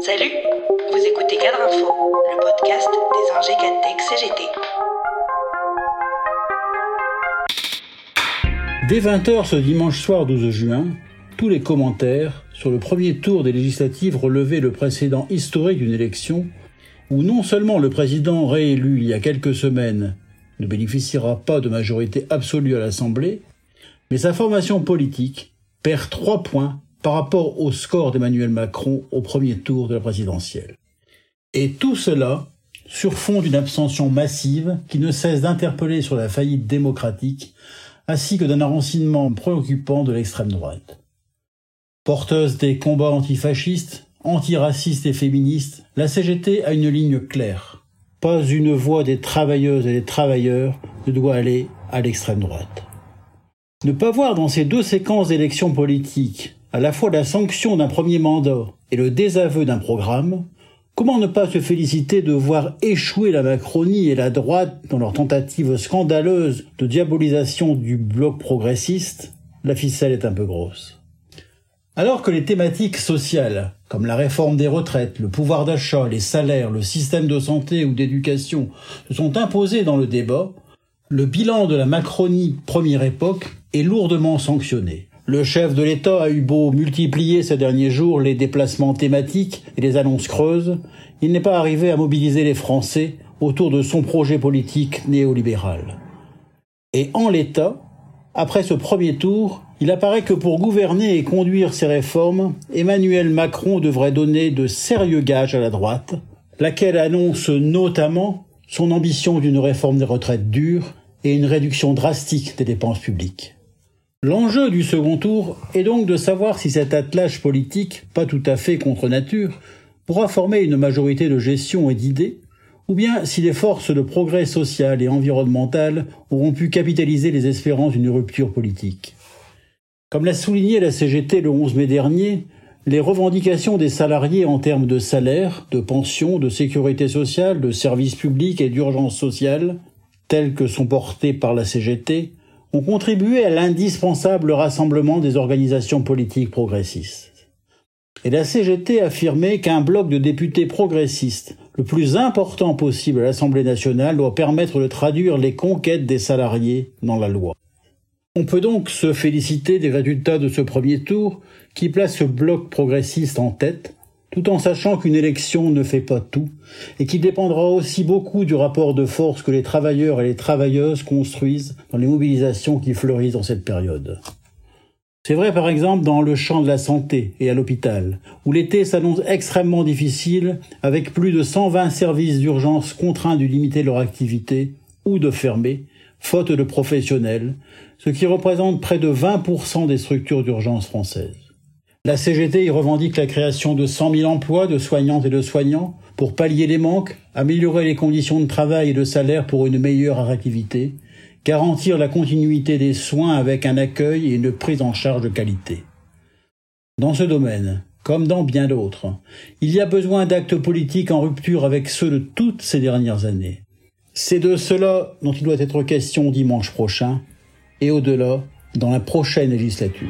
Salut, vous écoutez Cadre Info, le podcast des ingé Tech CGT. Dès 20h ce dimanche soir 12 juin, tous les commentaires sur le premier tour des législatives relevaient le précédent historique d'une élection où non seulement le président réélu il y a quelques semaines ne bénéficiera pas de majorité absolue à l'Assemblée, mais sa formation politique perd trois points par rapport au score d'Emmanuel Macron au premier tour de la présidentielle. Et tout cela sur fond d'une abstention massive qui ne cesse d'interpeller sur la faillite démocratique, ainsi que d'un enracinement préoccupant de l'extrême droite. Porteuse des combats antifascistes, antiracistes et féministes, la CGT a une ligne claire. Pas une voix des travailleuses et des travailleurs ne doit aller à l'extrême droite. Ne pas voir dans ces deux séquences d'élections politiques à la fois la sanction d'un premier mandat et le désaveu d'un programme, comment ne pas se féliciter de voir échouer la Macronie et la droite dans leur tentative scandaleuse de diabolisation du bloc progressiste? La ficelle est un peu grosse. Alors que les thématiques sociales, comme la réforme des retraites, le pouvoir d'achat, les salaires, le système de santé ou d'éducation, se sont imposés dans le débat, le bilan de la Macronie première époque est lourdement sanctionné. Le chef de l'État a eu beau multiplier ces derniers jours les déplacements thématiques et les annonces creuses, il n'est pas arrivé à mobiliser les Français autour de son projet politique néolibéral. Et en l'État, après ce premier tour, il apparaît que pour gouverner et conduire ces réformes, Emmanuel Macron devrait donner de sérieux gages à la droite, laquelle annonce notamment son ambition d'une réforme des retraites dure et une réduction drastique des dépenses publiques. L'enjeu du second tour est donc de savoir si cet attelage politique, pas tout à fait contre nature, pourra former une majorité de gestion et d'idées, ou bien si les forces de progrès social et environnemental auront pu capitaliser les espérances d'une rupture politique. Comme l'a souligné la CGT le 11 mai dernier, les revendications des salariés en termes de salaire, de pension, de sécurité sociale, de services publics et d'urgence sociale telles que sont portées par la CGT, ont contribué à l'indispensable rassemblement des organisations politiques progressistes. Et la CGT affirmait qu'un bloc de députés progressistes, le plus important possible à l'Assemblée nationale, doit permettre de traduire les conquêtes des salariés dans la loi. On peut donc se féliciter des résultats de ce premier tour qui place ce bloc progressiste en tête, tout en sachant qu'une élection ne fait pas tout, et qu'il dépendra aussi beaucoup du rapport de force que les travailleurs et les travailleuses construisent dans les mobilisations qui fleurissent dans cette période. C'est vrai par exemple dans le champ de la santé et à l'hôpital, où l'été s'annonce extrêmement difficile, avec plus de 120 services d'urgence contraints de limiter leur activité ou de fermer, faute de professionnels, ce qui représente près de 20% des structures d'urgence françaises. La CGT y revendique la création de 100 000 emplois de soignantes et de soignants pour pallier les manques, améliorer les conditions de travail et de salaire pour une meilleure attractivité, garantir la continuité des soins avec un accueil et une prise en charge de qualité. Dans ce domaine, comme dans bien d'autres, il y a besoin d'actes politiques en rupture avec ceux de toutes ces dernières années. C'est de cela dont il doit être question dimanche prochain et au-delà dans la prochaine législature.